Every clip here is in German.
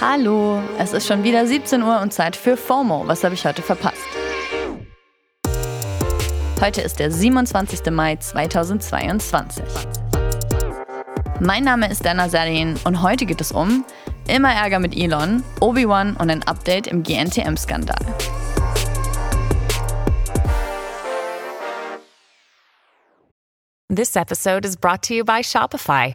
Hallo, es ist schon wieder 17 Uhr und Zeit für FOMO. Was habe ich heute verpasst? Heute ist der 27. Mai 2022. Mein Name ist Dana Sarin und heute geht es um immer Ärger mit Elon, Obi-Wan und ein Update im GNTM-Skandal. This episode is brought to you by Shopify.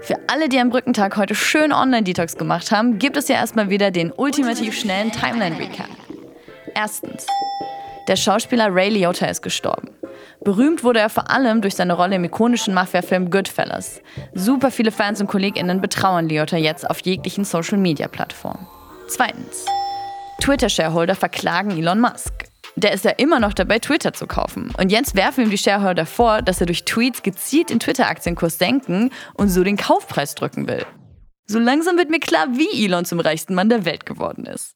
Für alle, die am Brückentag heute schön Online-Detox gemacht haben, gibt es ja erstmal wieder den ultimativ schnellen Timeline-Recap. Erstens. Der Schauspieler Ray Liotta ist gestorben. Berühmt wurde er vor allem durch seine Rolle im ikonischen Mafia-Film Goodfellas. Super viele Fans und KollegInnen betrauern Liotta jetzt auf jeglichen Social-Media-Plattformen. Zweitens. Twitter-Shareholder verklagen Elon Musk. Der ist ja immer noch dabei, Twitter zu kaufen. Und jetzt werfen ihm die Shareholder vor, dass er durch Tweets gezielt den Twitter-Aktienkurs senken und so den Kaufpreis drücken will. So langsam wird mir klar, wie Elon zum reichsten Mann der Welt geworden ist.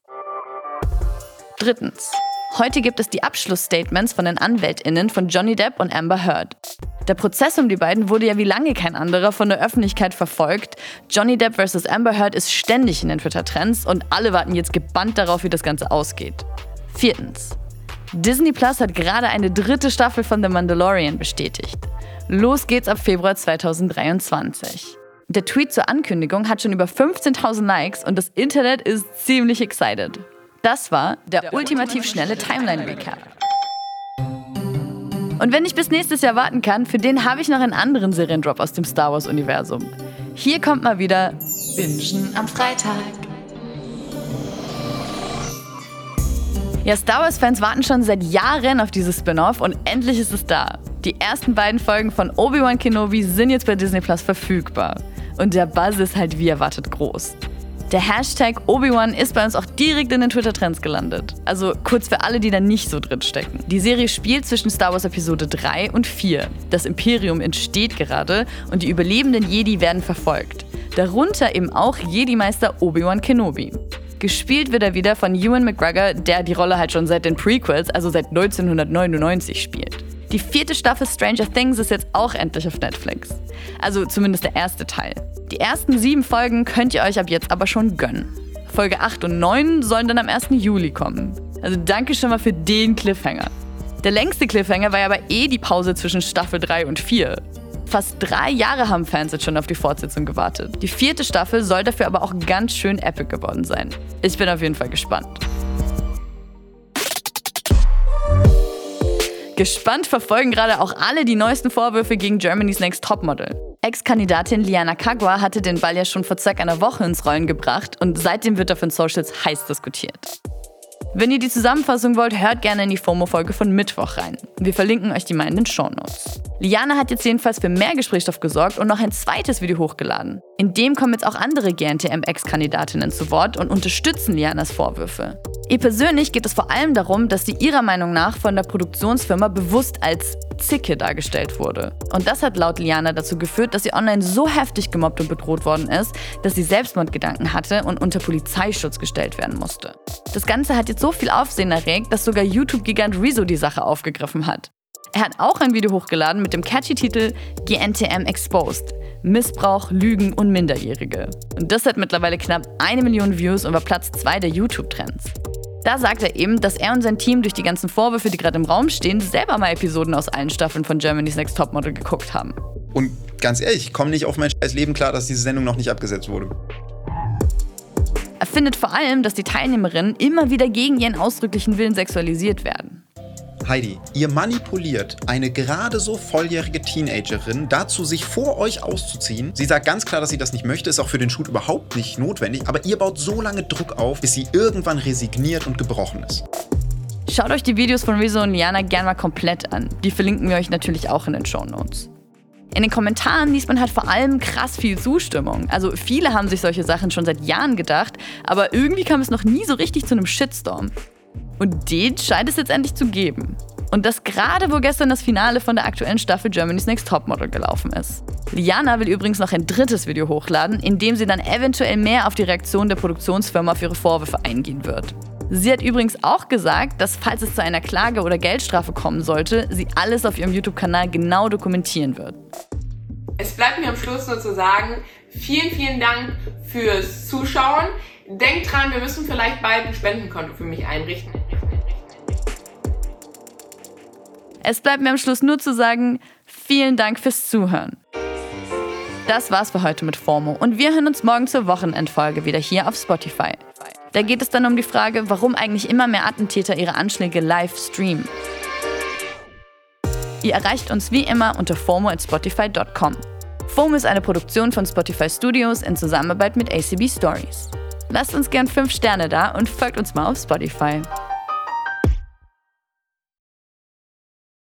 Drittens. Heute gibt es die Abschlussstatements von den AnwältInnen von Johnny Depp und Amber Heard. Der Prozess um die beiden wurde ja wie lange kein anderer von der Öffentlichkeit verfolgt. Johnny Depp vs. Amber Heard ist ständig in den Twitter-Trends und alle warten jetzt gebannt darauf, wie das Ganze ausgeht. Viertens. Disney Plus hat gerade eine dritte Staffel von The Mandalorian bestätigt. Los geht's ab Februar 2023. Der Tweet zur Ankündigung hat schon über 15.000 Likes und das Internet ist ziemlich excited. Das war der, der ultimativ schnelle Timeline-Recap. Und wenn ich bis nächstes Jahr warten kann, für den habe ich noch einen anderen Seriendrop aus dem Star Wars-Universum. Hier kommt mal wieder Bingen am Freitag. Ja, Star Wars-Fans warten schon seit Jahren auf dieses Spin-off und endlich ist es da. Die ersten beiden Folgen von Obi-Wan Kenobi sind jetzt bei Disney Plus verfügbar. Und der Buzz ist halt wie erwartet groß. Der Hashtag Obi-Wan ist bei uns auch direkt in den Twitter-Trends gelandet. Also kurz für alle, die da nicht so drin stecken. Die Serie spielt zwischen Star Wars Episode 3 und 4. Das Imperium entsteht gerade und die überlebenden Jedi werden verfolgt. Darunter eben auch Jedi-Meister Obi-Wan Kenobi. Gespielt wird er wieder von Ewan McGregor, der die Rolle halt schon seit den Prequels, also seit 1999 spielt. Die vierte Staffel Stranger Things ist jetzt auch endlich auf Netflix. Also zumindest der erste Teil. Die ersten sieben Folgen könnt ihr euch ab jetzt aber schon gönnen. Folge 8 und 9 sollen dann am 1. Juli kommen. Also danke schon mal für den Cliffhanger. Der längste Cliffhanger war ja aber eh die Pause zwischen Staffel 3 und 4. Fast drei Jahre haben Fans jetzt schon auf die Fortsetzung gewartet. Die vierte Staffel soll dafür aber auch ganz schön epic geworden sein. Ich bin auf jeden Fall gespannt. Gespannt verfolgen gerade auch alle die neuesten Vorwürfe gegen Germany's Next Topmodel. Ex-Kandidatin Liana Kagwa hatte den Ball ja schon vor circa einer Woche ins Rollen gebracht und seitdem wird auf den Socials heiß diskutiert. Wenn ihr die Zusammenfassung wollt, hört gerne in die FOMO-Folge von Mittwoch rein. Wir verlinken euch die mal in den Shownotes. Liana hat jetzt jedenfalls für mehr Gesprächsstoff gesorgt und noch ein zweites Video hochgeladen. In dem kommen jetzt auch andere GNTM-Ex-Kandidatinnen zu Wort und unterstützen Lianas Vorwürfe. Ihr persönlich geht es vor allem darum, dass sie ihrer Meinung nach von der Produktionsfirma bewusst als Zicke dargestellt wurde. Und das hat laut Liana dazu geführt, dass sie online so heftig gemobbt und bedroht worden ist, dass sie Selbstmordgedanken hatte und unter Polizeischutz gestellt werden musste. Das Ganze hat jetzt so viel Aufsehen erregt, dass sogar YouTube-Gigant Rezo die Sache aufgegriffen hat. Er hat auch ein Video hochgeladen mit dem catchy Titel GNTM Exposed. Missbrauch, Lügen und Minderjährige. Und das hat mittlerweile knapp eine Million Views und war Platz 2 der YouTube-Trends. Da sagt er eben, dass er und sein Team durch die ganzen Vorwürfe, die gerade im Raum stehen, selber mal Episoden aus allen Staffeln von Germany's Next Topmodel geguckt haben. Und ganz ehrlich, ich komme nicht auf mein scheiß Leben klar, dass diese Sendung noch nicht abgesetzt wurde. Er findet vor allem, dass die Teilnehmerinnen immer wieder gegen ihren ausdrücklichen Willen sexualisiert werden. Heidi, ihr manipuliert eine gerade so volljährige Teenagerin dazu, sich vor euch auszuziehen. Sie sagt ganz klar, dass sie das nicht möchte, ist auch für den Shoot überhaupt nicht notwendig, aber ihr baut so lange Druck auf, bis sie irgendwann resigniert und gebrochen ist. Schaut euch die Videos von Rezo und Liana gerne mal komplett an. Die verlinken wir euch natürlich auch in den Show Notes. In den Kommentaren liest man halt vor allem krass viel Zustimmung. Also viele haben sich solche Sachen schon seit Jahren gedacht, aber irgendwie kam es noch nie so richtig zu einem Shitstorm. Und den scheint es jetzt endlich zu geben. Und das gerade, wo gestern das Finale von der aktuellen Staffel Germany's Next Topmodel gelaufen ist. Liana will übrigens noch ein drittes Video hochladen, in dem sie dann eventuell mehr auf die Reaktion der Produktionsfirma auf ihre Vorwürfe eingehen wird. Sie hat übrigens auch gesagt, dass falls es zu einer Klage oder Geldstrafe kommen sollte, sie alles auf ihrem YouTube-Kanal genau dokumentieren wird. Es bleibt mir am Schluss nur zu sagen, vielen, vielen Dank fürs Zuschauen. Denkt dran, wir müssen vielleicht bald ein Spendenkonto für mich einrichten. Es bleibt mir am Schluss nur zu sagen, vielen Dank fürs Zuhören. Das war's für heute mit FOMO und wir hören uns morgen zur Wochenendfolge wieder hier auf Spotify. Da geht es dann um die Frage, warum eigentlich immer mehr Attentäter ihre Anschläge live streamen. Ihr erreicht uns wie immer unter FOMO@spotify.com. FOMO ist eine Produktion von Spotify Studios in Zusammenarbeit mit ACB Stories. Lasst uns gern 5 Sterne da und folgt uns mal auf Spotify.